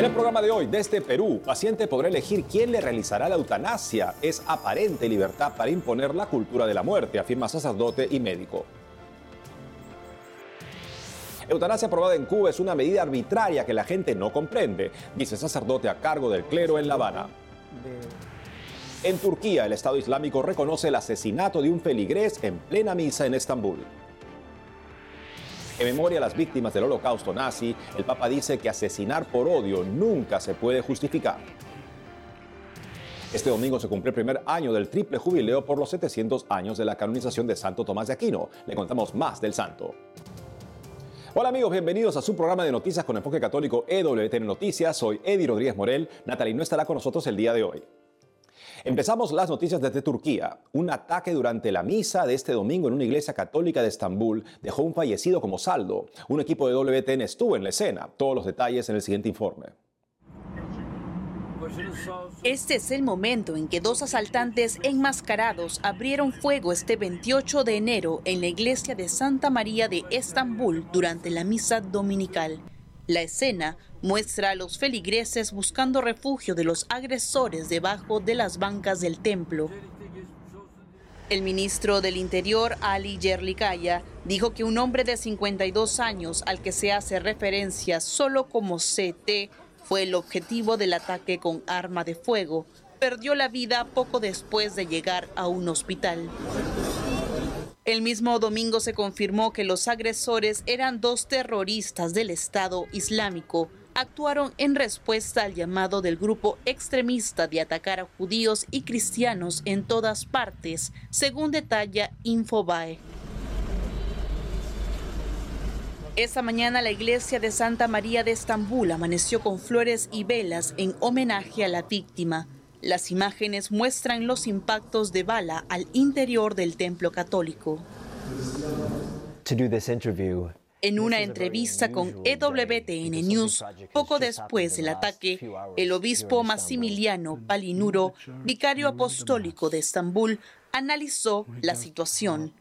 En el programa de hoy, desde Perú, paciente podrá elegir quién le realizará la eutanasia. Es aparente libertad para imponer la cultura de la muerte, afirma sacerdote y médico. Eutanasia aprobada en Cuba es una medida arbitraria que la gente no comprende, dice sacerdote a cargo del clero en La Habana. En Turquía, el Estado Islámico reconoce el asesinato de un feligrés en plena misa en Estambul. En memoria a las víctimas del holocausto nazi, el Papa dice que asesinar por odio nunca se puede justificar. Este domingo se cumple el primer año del triple jubileo por los 700 años de la canonización de Santo Tomás de Aquino. Le contamos más del santo. Hola amigos, bienvenidos a su programa de noticias con enfoque católico EWTN Noticias. Soy Eddie Rodríguez Morel. Natalie no estará con nosotros el día de hoy. Empezamos las noticias desde Turquía. Un ataque durante la misa de este domingo en una iglesia católica de Estambul dejó un fallecido como saldo. Un equipo de WTN estuvo en la escena. Todos los detalles en el siguiente informe. Este es el momento en que dos asaltantes enmascarados abrieron fuego este 28 de enero en la iglesia de Santa María de Estambul durante la misa dominical. La escena muestra a los feligreses buscando refugio de los agresores debajo de las bancas del templo. El ministro del Interior, Ali Yerlikaya, dijo que un hombre de 52 años al que se hace referencia solo como CT fue el objetivo del ataque con arma de fuego. Perdió la vida poco después de llegar a un hospital. El mismo domingo se confirmó que los agresores eran dos terroristas del Estado Islámico. Actuaron en respuesta al llamado del grupo extremista de atacar a judíos y cristianos en todas partes, según detalla Infobae. Esta mañana la iglesia de Santa María de Estambul amaneció con flores y velas en homenaje a la víctima. Las imágenes muestran los impactos de bala al interior del templo católico. En una entrevista con EWTN News, poco después del ataque, el obispo Massimiliano Palinuro, vicario apostólico de Estambul, analizó la situación.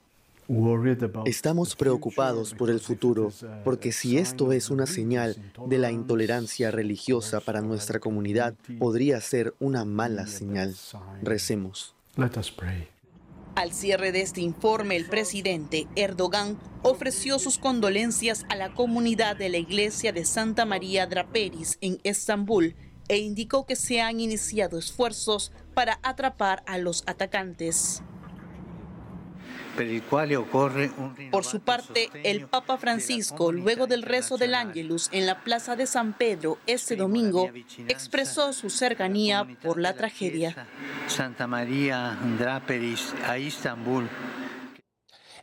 Estamos preocupados por el futuro, porque si esto es una señal de la intolerancia religiosa para nuestra comunidad, podría ser una mala señal. Recemos. Al cierre de este informe, el presidente Erdogan ofreció sus condolencias a la comunidad de la iglesia de Santa María Draperis en Estambul e indicó que se han iniciado esfuerzos para atrapar a los atacantes. Por su parte, el Papa Francisco, luego del rezo del Ángelus en la Plaza de San Pedro este domingo, expresó su cercanía por la tragedia. Santa María Draperis a Istambul.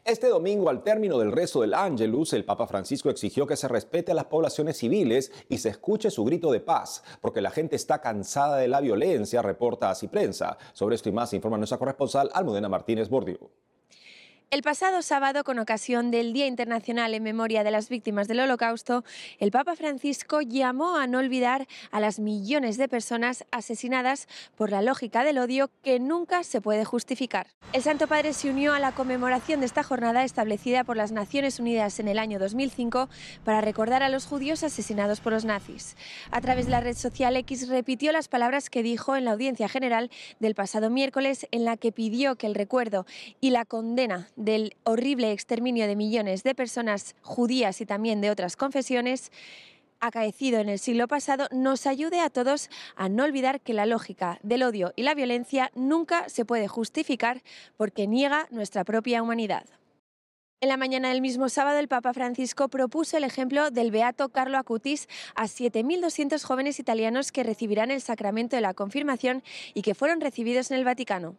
Este domingo, al término del rezo del Ángelus, el Papa Francisco exigió que se respete a las poblaciones civiles y se escuche su grito de paz, porque la gente está cansada de la violencia, reporta así prensa. Sobre esto y más informa nuestra corresponsal Almudena Martínez Bordiú. El pasado sábado, con ocasión del Día Internacional en Memoria de las Víctimas del Holocausto, el Papa Francisco llamó a no olvidar a las millones de personas asesinadas por la lógica del odio que nunca se puede justificar. El Santo Padre se unió a la conmemoración de esta jornada establecida por las Naciones Unidas en el año 2005 para recordar a los judíos asesinados por los nazis. A través de la red social X repitió las palabras que dijo en la audiencia general del pasado miércoles en la que pidió que el recuerdo y la condena del horrible exterminio de millones de personas judías y también de otras confesiones acaecido en el siglo pasado nos ayude a todos a no olvidar que la lógica del odio y la violencia nunca se puede justificar porque niega nuestra propia humanidad. En la mañana del mismo sábado, el Papa Francisco propuso el ejemplo del beato Carlo Acutis a 7.200 jóvenes italianos que recibirán el sacramento de la confirmación y que fueron recibidos en el Vaticano.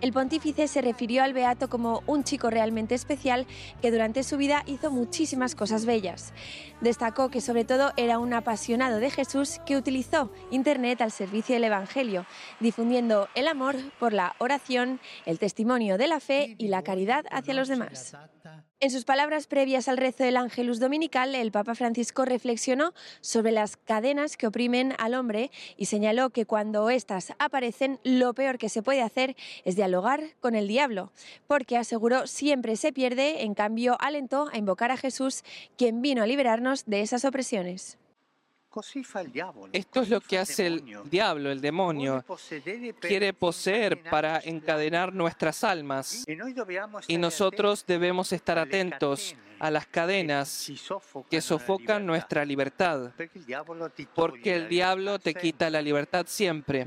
El pontífice se refirió al Beato como un chico realmente especial que durante su vida hizo muchísimas cosas bellas. Destacó que sobre todo era un apasionado de Jesús que utilizó Internet al servicio del Evangelio, difundiendo el amor por la oración, el testimonio de la fe y la caridad hacia los demás. En sus palabras previas al rezo del Ángelus Dominical, el Papa Francisco reflexionó sobre las cadenas que oprimen al hombre y señaló que cuando éstas aparecen, lo peor que se puede hacer es dialogar con el diablo, porque aseguró siempre se pierde, en cambio alentó a invocar a Jesús, quien vino a liberarnos de esas opresiones. Esto es lo que hace el diablo, el demonio. Quiere poseer para encadenar nuestras almas. Y nosotros debemos estar atentos a las cadenas que sofocan nuestra libertad. Porque el diablo te quita la libertad siempre.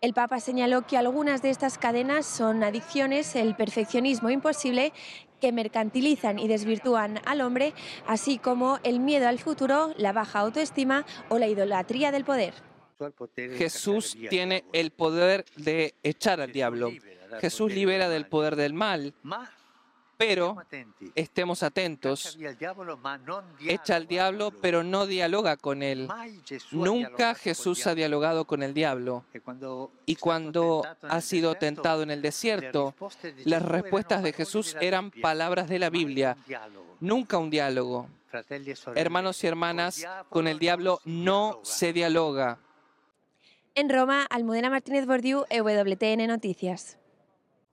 El Papa señaló que algunas de estas cadenas son adicciones, el perfeccionismo imposible que mercantilizan y desvirtúan al hombre, así como el miedo al futuro, la baja autoestima o la idolatría del poder. Jesús tiene el poder de echar al diablo. Jesús libera del poder del mal, pero estemos atentos. Echa al diablo, pero no dialoga con él. Nunca Jesús ha dialogado con el diablo. Y cuando ha sido tentado en el desierto, las respuestas de Jesús eran palabras de la Biblia, nunca un diálogo. Hermanos y hermanas, con el diablo no se dialoga. En Roma, Almudena Martínez Bordiú, EWTN Noticias.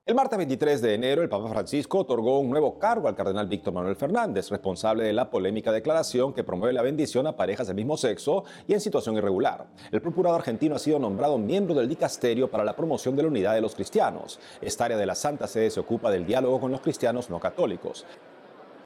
El martes 23 de enero, el Papa Francisco otorgó un nuevo cargo al cardenal Víctor Manuel Fernández, responsable de la polémica declaración que promueve la bendición a parejas del mismo sexo y en situación irregular. El procurador argentino ha sido nombrado miembro del dicasterio para la promoción de la unidad de los cristianos. Esta área de la Santa Sede se ocupa del diálogo con los cristianos no católicos.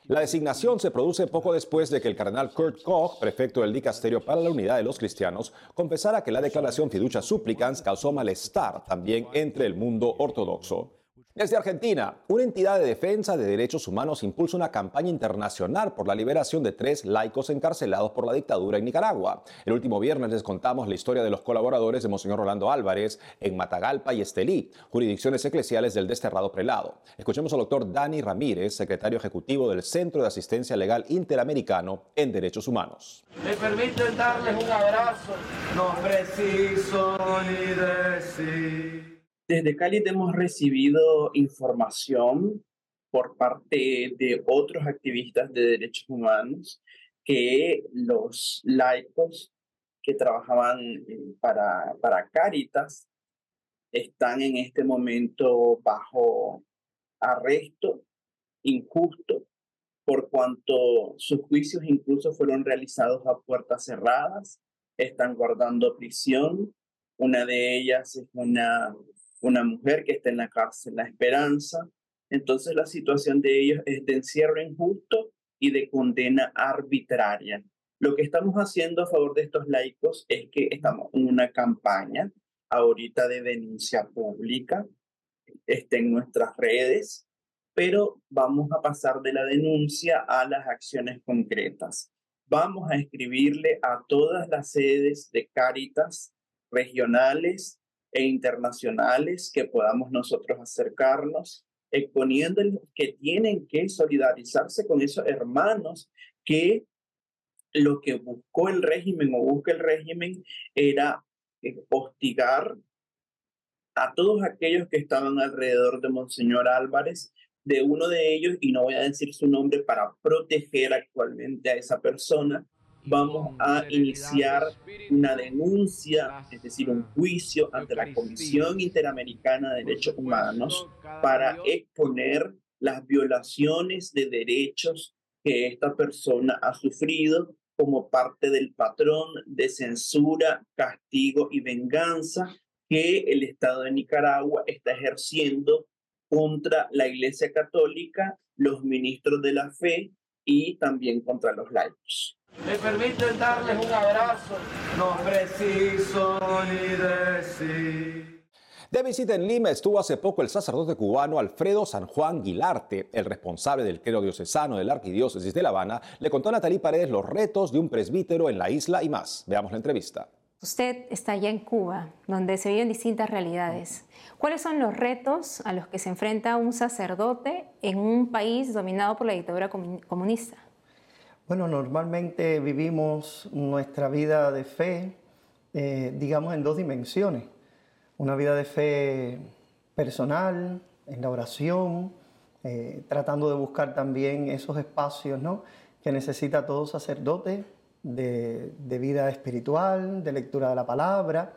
La designación se produce poco después de que el cardenal Kurt Koch, prefecto del Dicasterio para la Unidad de los Cristianos, confesara que la declaración fiducia supplicans causó malestar también entre el mundo ortodoxo. Desde Argentina, una entidad de defensa de derechos humanos impulsa una campaña internacional por la liberación de tres laicos encarcelados por la dictadura en Nicaragua. El último viernes les contamos la historia de los colaboradores de Monseñor Rolando Álvarez en Matagalpa y Estelí, jurisdicciones eclesiales del desterrado prelado. Escuchemos al doctor Dani Ramírez, secretario ejecutivo del Centro de Asistencia Legal Interamericano en Derechos Humanos. Me permiten darles un abrazo, no preciso ni decir. Desde Cali hemos recibido información por parte de otros activistas de derechos humanos que los laicos que trabajaban eh, para, para Caritas están en este momento bajo arresto injusto por cuanto sus juicios incluso fueron realizados a puertas cerradas, están guardando prisión. Una de ellas es una una mujer que está en la cárcel, la esperanza. Entonces la situación de ellos es de encierro injusto y de condena arbitraria. Lo que estamos haciendo a favor de estos laicos es que estamos en una campaña ahorita de denuncia pública, está en nuestras redes, pero vamos a pasar de la denuncia a las acciones concretas. Vamos a escribirle a todas las sedes de Cáritas regionales e internacionales que podamos nosotros acercarnos, exponiéndoles que tienen que solidarizarse con esos hermanos que lo que buscó el régimen o busca el régimen era eh, hostigar a todos aquellos que estaban alrededor de Monseñor Álvarez, de uno de ellos, y no voy a decir su nombre para proteger actualmente a esa persona, vamos a iniciar una denuncia, es decir, un juicio ante la Comisión Interamericana de Derechos Humanos para exponer las violaciones de derechos que esta persona ha sufrido como parte del patrón de censura, castigo y venganza que el Estado de Nicaragua está ejerciendo contra la Iglesia Católica, los ministros de la fe y también contra los laicos. Me permiten darles un abrazo, no preciso ni decir. De visita en Lima estuvo hace poco el sacerdote cubano Alfredo San Juan Guilarte, el responsable del clero diocesano de la Arquidiócesis de La Habana, le contó a Natalí Paredes los retos de un presbítero en la isla y más. Veamos la entrevista. Usted está allá en Cuba, donde se viven distintas realidades. ¿Cuáles son los retos a los que se enfrenta un sacerdote en un país dominado por la dictadura comunista? Bueno, normalmente vivimos nuestra vida de fe, eh, digamos, en dos dimensiones. Una vida de fe personal, en la oración, eh, tratando de buscar también esos espacios ¿no? que necesita todo sacerdote de, de, vida espiritual, de lectura de la palabra.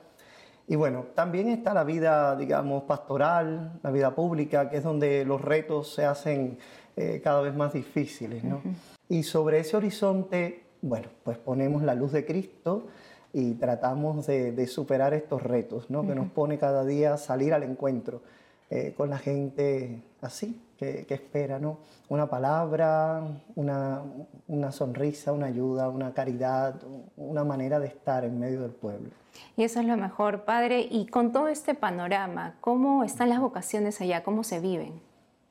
Y bueno, también está la vida, digamos, pastoral, la vida pública, que es donde los retos se hacen eh, cada vez más difíciles. ¿no? Y sobre ese horizonte bueno, pues ponemos la luz de Cristo y tratamos de, superar estos retos, ¿no? Que nos pone cada día salir al encuentro eh, con la gente así, que, espera, ¿no? Una palabra, una, una, sonrisa, una ayuda, una caridad, una manera de estar en medio del pueblo. Y eso es lo mejor, Padre. Y con todo este panorama, ¿cómo están las vocaciones allá? ¿Cómo se viven?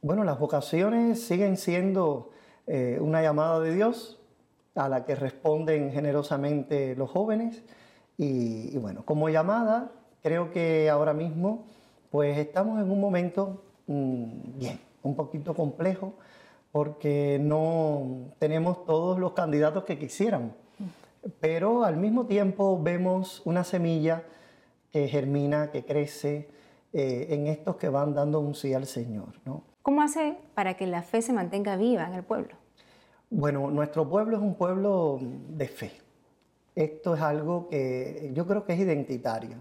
Bueno, las vocaciones siguen siendo eh, una llamada de Dios a la que responden generosamente los jóvenes. Y, bueno, como llamada, creo que ahora mismo pues estamos en un momento mm, bien, un poquito complejo, porque no tenemos todos los candidatos que quisieran, pero al mismo tiempo vemos una semilla que germina, que crece eh, en estos que van dando un sí al Señor. ¿no? ¿Cómo hace para que la fe se mantenga viva en el pueblo? Bueno, nuestro pueblo es un pueblo de fe. Esto es algo que yo creo que es identitario.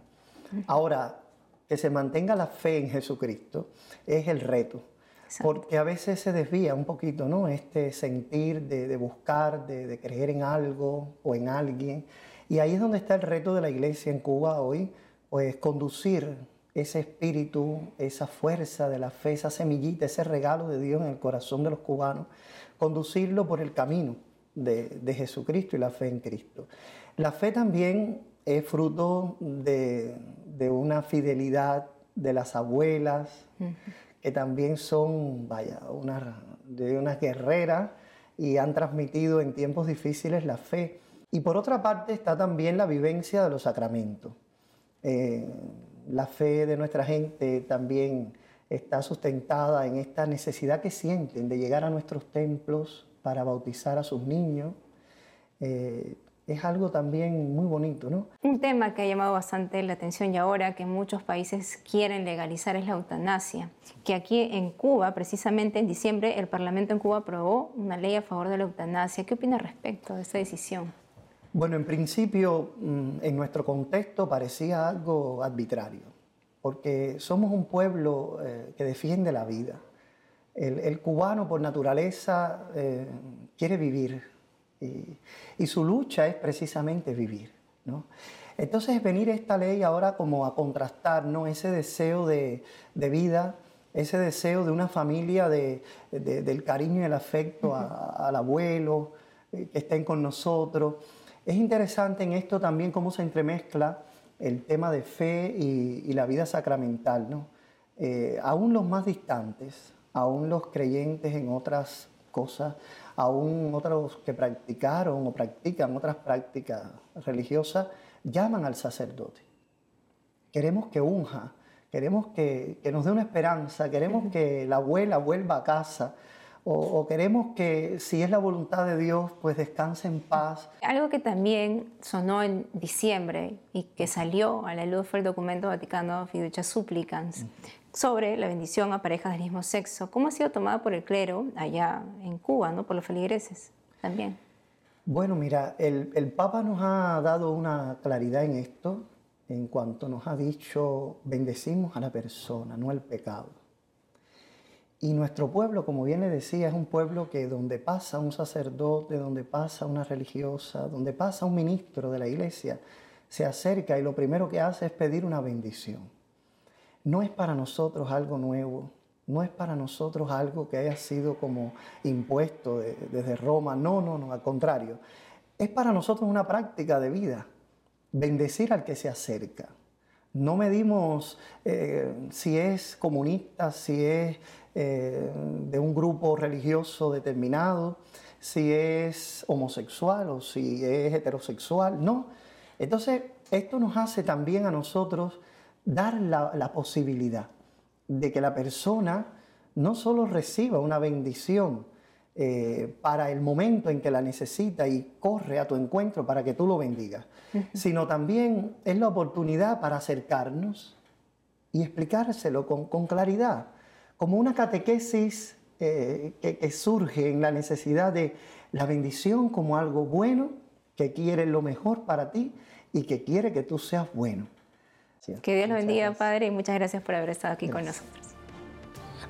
Ahora, que se mantenga la fe en Jesucristo es el reto. Porque a veces se desvía un poquito, ¿no? Este sentir de, buscar, de, de, creer en algo o en alguien. Y ahí es donde está el reto de la iglesia en Cuba hoy, pues conducir ese espíritu, esa fuerza de la fe, esa semillita, ese regalo de Dios en el corazón de los cubanos, conducirlo por el camino de, Jesucristo y la fe en Cristo. La fe también es fruto de, una fidelidad de las abuelas, que también son, vaya, una, de unas guerreras y han transmitido en tiempos difíciles la fe. Y por otra parte está también la vivencia de los sacramentos. Eh, la fe de nuestra gente también está sustentada en esta necesidad que sienten de llegar a nuestros templos para bautizar a sus niños. Eh, es algo también muy bonito, ¿no? Un tema que ha llamado bastante la atención y ahora que muchos países quieren legalizar es la eutanasia, que aquí en Cuba, precisamente en diciembre, el Parlamento en Cuba aprobó una ley a favor de la eutanasia. ¿Qué opina respecto de esta decisión? Bueno, en principio, mm, en nuestro contexto parecía algo arbitrario porque somos un pueblo eh, que defiende la vida. El, cubano por naturaleza eh, quiere vivir y, su lucha es precisamente vivir. Entonces venir esta ley ahora como a contrastar ¿no? ese deseo de, vida, ese deseo de una familia del cariño y el afecto al abuelo, eh, que estén con nosotros. Es interesante en esto también cómo se entremezcla el tema de fe y, la vida sacramental, ¿no? Eh, aún los más distantes, aún los creyentes en otras cosas, aún otros que practicaron o practican otras prácticas religiosas, llaman al sacerdote. Queremos que unja, queremos que, que nos dé una esperanza, queremos que la abuela vuelva a casa, o, queremos que si es la voluntad de Dios, pues descanse en paz. Algo que también sonó en diciembre y que salió a la luz fue el documento Vaticano Fiducia Supplicans sobre la bendición a parejas del mismo sexo. ¿Cómo ha sido tomada por el clero allá en Cuba, ¿no? por los feligreses también? Bueno, mira, el, el Papa nos ha dado una claridad en esto en cuanto nos ha dicho, bendecimos a la persona, no al pecado. Y nuestro pueblo, como bien le decía, es un pueblo que donde pasa un sacerdote, donde pasa una religiosa, donde pasa un ministro de la iglesia, se acerca y lo primero que hace es pedir una bendición. No es para nosotros algo nuevo, no es para nosotros algo que haya sido como impuesto desde Roma, no, no, no, al contrario. Es para nosotros una práctica de vida, bendecir al que se acerca. No medimos eh, si es comunista, si es eh, de un grupo religioso determinado, si es homosexual o si es heterosexual, no. Entonces, esto nos hace también a nosotros dar la, posibilidad de que la persona no solo reciba una bendición eh, para el momento en que la necesita y corre a tu encuentro para que tú lo bendigas, sino también es la oportunidad para acercarnos y explicárselo con, con claridad como una catequesis eh, que, surge en la necesidad de la bendición como algo bueno, que quiere lo mejor para ti y que quiere que tú seas bueno. que Dios lo bendiga, Padre, y muchas gracias por haber estado aquí con nosotros.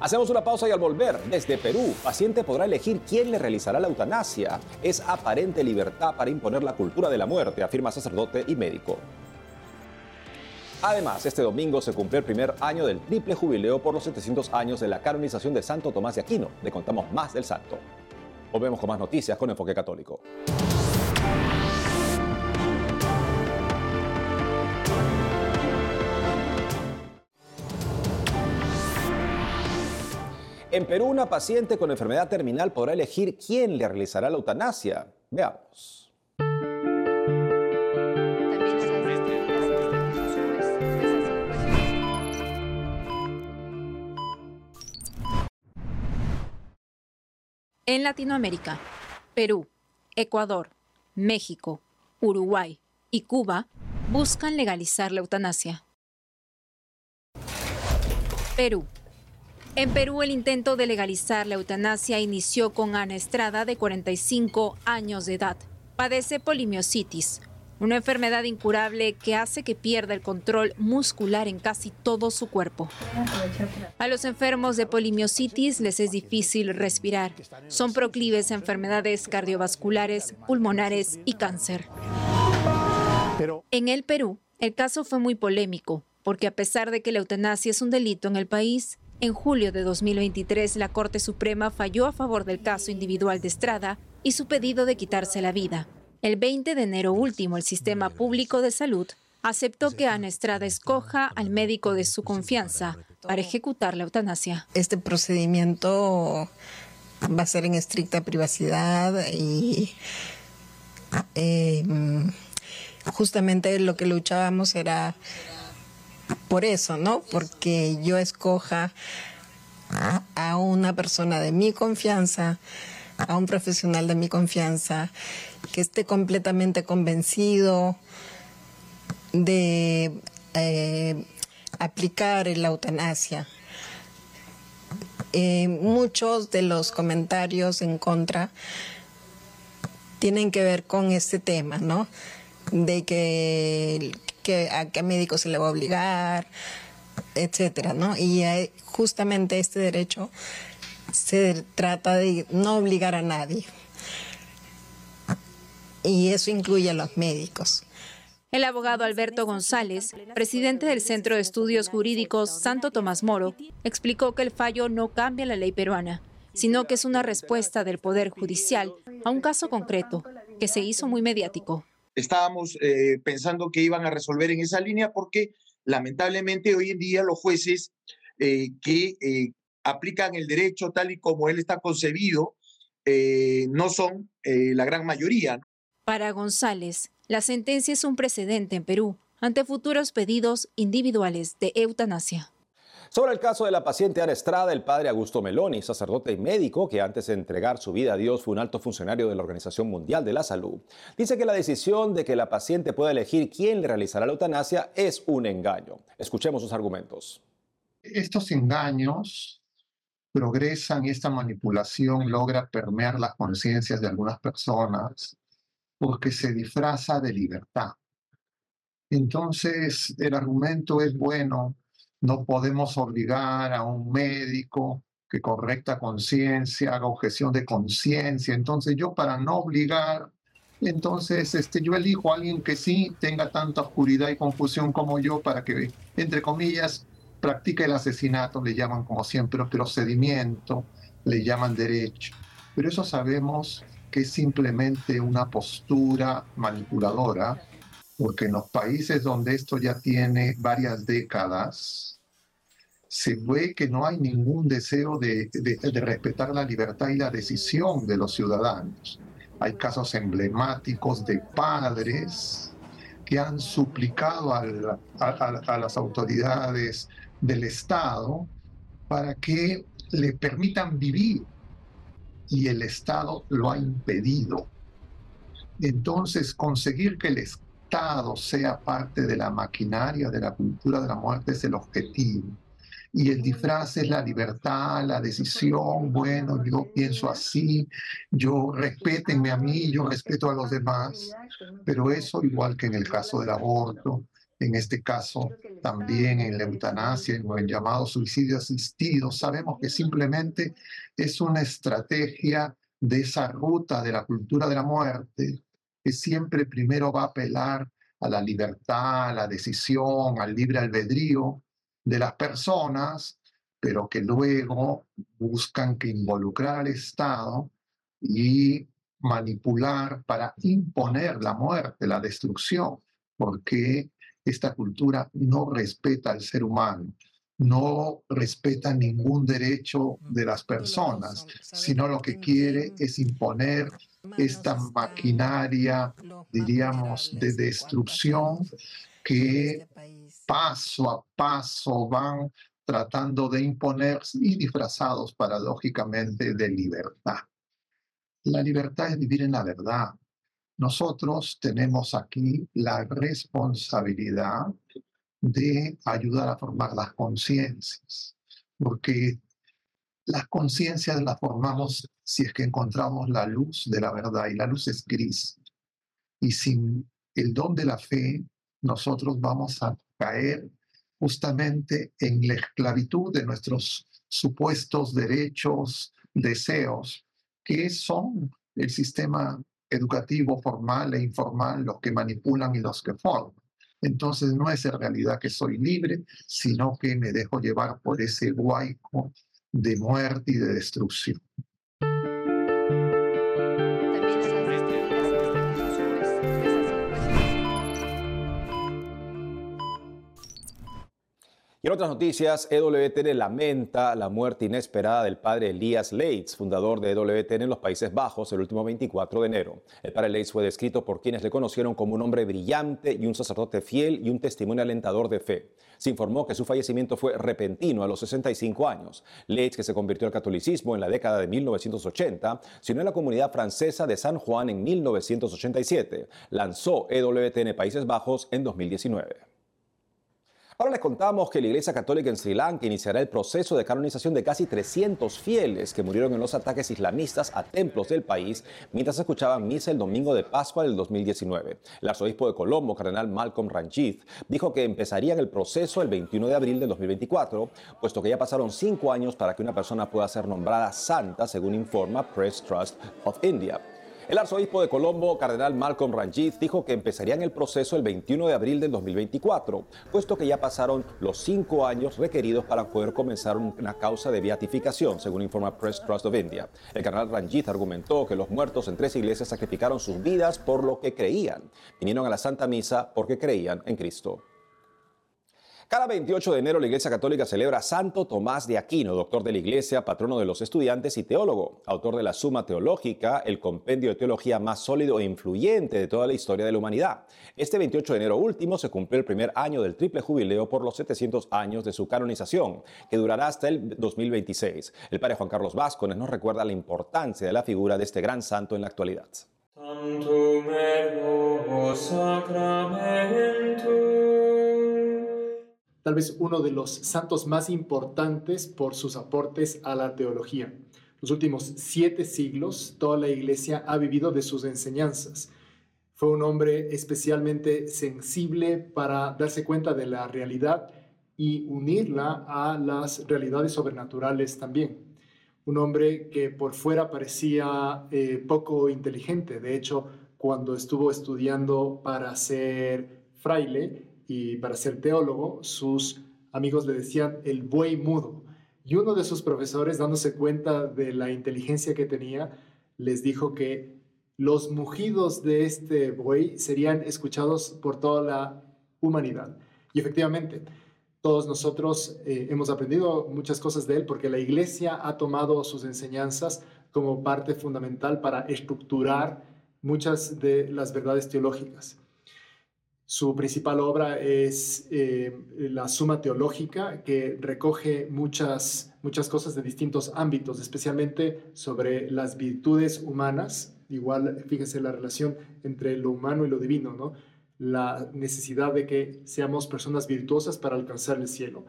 Hacemos una pausa y al volver, desde Perú, paciente podrá elegir quién le realizará la eutanasia. Es aparente libertad para imponer la cultura de la muerte, afirma sacerdote y médico. Además, este domingo se cumplió el primer año del triple jubileo por los 700 años de la canonización de Santo Tomás de Aquino. Le contamos más del santo. Volvemos con más noticias con Enfoque Católico. En Perú, una paciente con enfermedad terminal podrá elegir quién le realizará la eutanasia. Veamos. En Latinoamérica, Perú, Ecuador, México, Uruguay y Cuba buscan legalizar la eutanasia. Perú. En Perú el intento de legalizar la eutanasia inició con Ana Estrada de 45 años de edad. Padece polimiositis, una enfermedad incurable que hace que pierda el control muscular en casi todo su cuerpo. A los enfermos de polimiositis les es difícil respirar. Son proclives a enfermedades cardiovasculares, pulmonares y cáncer. En el Perú, el caso fue muy polémico, porque a pesar de que la eutanasia es un delito en el país, en julio de 2023 la Corte Suprema falló a favor del caso individual de Estrada y su pedido de quitarse la vida. El 20 de enero último, el Sistema Público de Salud aceptó que Ana Estrada escoja al médico de su confianza para ejecutar la eutanasia. Este procedimiento va a ser en estricta privacidad y eh, justamente lo que luchábamos era por eso, ¿no? Porque yo escoja a una persona de mi confianza, a un profesional de mi confianza que esté completamente convencido de eh, aplicar la eutanasia. Eh, muchos de los comentarios en contra tienen que ver con este tema, ¿no? De que, a qué médico se le va a obligar, etcétera, ¿no? Y justamente este derecho se trata de no obligar a nadie, y eso incluye a los médicos. El abogado Alberto González, presidente del Centro de Estudios Jurídicos Santo Tomás Moro, explicó que el fallo no cambia la ley peruana, sino que es una respuesta del Poder Judicial a un caso concreto que se hizo muy mediático. Estábamos eh, pensando que iban a resolver en esa línea porque lamentablemente hoy en día los jueces eh, que eh, aplican el derecho tal y como él está concebido no son la gran mayoría. Para González, la sentencia es un precedente en Perú ante futuros pedidos individuales de eutanasia. Sobre el caso de la paciente Ana Estrada, el padre Augusto Meloni, sacerdote y médico que antes de entregar su vida a Dios fue un alto funcionario de la Organización Mundial de la Salud, dice que la decisión de que la paciente pueda elegir quién le realizará la eutanasia es un engaño. Escuchemos sus argumentos. Estos engaños progresan y esta manipulación logra permear las conciencias de algunas personas porque se disfraza de libertad. Entonces, el argumento es bueno, no podemos obligar a un médico que correcta conciencia haga objeción de conciencia. Entonces, yo para no obligar, entonces este, yo elijo a alguien que sí tenga tanta oscuridad y confusión como yo para que, entre comillas, practique el asesinato, le llaman como siempre procedimiento, le llaman derecho. Pero eso sabemos que es simplemente una postura manipuladora, porque en los países donde esto ya tiene varias décadas, se ve que no hay ningún deseo de, respetar la libertad y la decisión de los ciudadanos. Hay casos emblemáticos de padres que han suplicado a las autoridades del Estado para que le permitan vivir y el Estado lo ha impedido. Entonces, conseguir que el Estado sea parte de la maquinaria de la cultura de la muerte es el objetivo. Y el disfraz es la libertad, la decisión, bueno, yo pienso así, yo respétenme a mí, yo respeto a los demás, pero eso igual que en el caso del aborto, en este caso también en la eutanasia, en el llamado suicidio asistido, sabemos que simplemente es una estrategia de esa ruta de la cultura de la muerte que siempre primero va a apelar a la libertad, a la decisión, al libre albedrío de las personas, pero que luego buscan que involucrar al Estado y manipular para imponer la muerte, la destrucción, porque esta cultura no respeta al ser humano, no respeta ningún derecho de las personas, sino lo que quiere es imponer esta maquinaria, diríamos, de destrucción que paso a paso van tratando de imponer y disfrazados paradójicamente de libertad. La libertad es vivir en la verdad, nosotros tenemos aquí la responsabilidad de ayudar a formar las conciencias, porque las conciencias las formamos si es que encontramos la luz de la verdad y la luz es gris. Y sin el don de la fe, nosotros vamos a caer justamente en la esclavitud de nuestros supuestos derechos, deseos, que son el sistema educativo formal e informal los que manipulan y los que forman. Entonces no es en realidad que soy libre, sino que me dejo llevar por ese guaico de muerte y de destrucción. En otras noticias, EWTN lamenta la muerte inesperada del padre Elias Leitz, fundador de EWTN en los Países Bajos, el último 24 de enero. El padre Leitz fue descrito por quienes le conocieron como un hombre brillante y un sacerdote fiel y un testimonio alentador de fe. Se informó que su fallecimiento fue repentino a los 65 años. Leitz, que se convirtió al catolicismo en la década de 1980, se unió a la comunidad francesa de San Juan en 1987. Lanzó EWTN Países Bajos en 2019. Ahora les contamos que la Iglesia Católica en Sri Lanka iniciará el proceso de canonización de casi 300 fieles que murieron en los ataques islamistas a templos del país mientras escuchaban misa el domingo de Pascua del 2019. El arzobispo de Colombo, cardenal Malcolm Ranjith, dijo que empezarían el proceso el 21 de abril del 2024, puesto que ya pasaron cinco años para que una persona pueda ser nombrada santa, según informa Press Trust of India. El arzobispo de Colombo, cardenal Malcolm Ranjith, dijo que empezarían el proceso el 21 de abril del 2024, puesto que ya pasaron los cinco años requeridos para poder comenzar una causa de beatificación, según informa Press Trust of India. El cardenal Ranjith argumentó que los muertos en tres iglesias sacrificaron sus vidas por lo que creían. Vinieron a la Santa Misa porque creían en Cristo. Cada 28 de enero la Iglesia Católica celebra a Santo Tomás de Aquino, doctor de la Iglesia, patrono de los estudiantes y teólogo, autor de la Suma Teológica, el compendio de teología más sólido e influyente de toda la historia de la humanidad. Este 28 de enero último se cumplió el primer año del triple jubileo por los 700 años de su canonización, que durará hasta el 2026. El padre Juan Carlos Vázquez nos recuerda la importancia de la figura de este gran santo en la actualidad. Tal vez uno de los santos más importantes por sus aportes a la teología. Los últimos siete siglos, toda la iglesia ha vivido de sus enseñanzas. Fue un hombre especialmente sensible para darse cuenta de la realidad y unirla a las realidades sobrenaturales también. Un hombre que por fuera parecía eh, poco inteligente. De hecho, cuando estuvo estudiando para ser fraile, y para ser teólogo, sus amigos le decían el buey mudo. Y uno de sus profesores, dándose cuenta de la inteligencia que tenía, les dijo que los mugidos de este buey serían escuchados por toda la humanidad. Y efectivamente, todos nosotros eh, hemos aprendido muchas cosas de él porque la iglesia ha tomado sus enseñanzas como parte fundamental para estructurar muchas de las verdades teológicas. Su principal obra es eh, la Suma Teológica, que recoge muchas, muchas cosas de distintos ámbitos, especialmente sobre las virtudes humanas. Igual, fíjese la relación entre lo humano y lo divino, ¿no? La necesidad de que seamos personas virtuosas para alcanzar el cielo.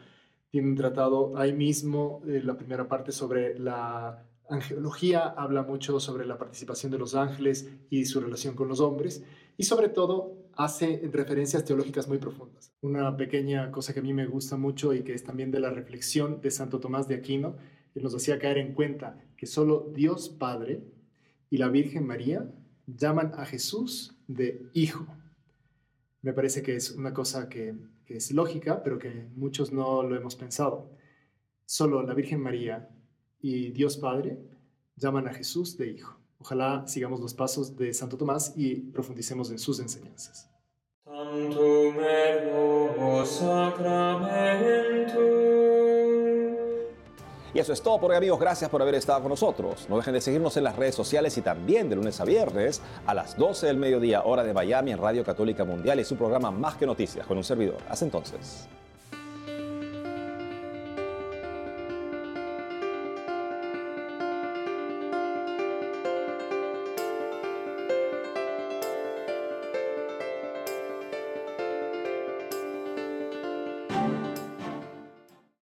Tiene un tratado ahí mismo, eh, la primera parte sobre la angelología, habla mucho sobre la participación de los ángeles y su relación con los hombres, y sobre todo hace referencias teológicas muy profundas. Una pequeña cosa que a mí me gusta mucho y que es también de la reflexión de Santo Tomás de Aquino, que nos hacía caer en cuenta que solo Dios Padre y la Virgen María llaman a Jesús de Hijo. Me parece que es una cosa que, que es lógica, pero que muchos no lo hemos pensado. Solo la Virgen María y Dios Padre llaman a Jesús de Hijo. Ojalá sigamos los pasos de Santo Tomás y profundicemos en sus enseñanzas. Y eso es todo por hoy amigos, gracias por haber estado con nosotros. No dejen de seguirnos en las redes sociales y también de lunes a viernes a las 12 del mediodía hora de Miami en Radio Católica Mundial y su programa Más que Noticias con un servidor. Hasta entonces.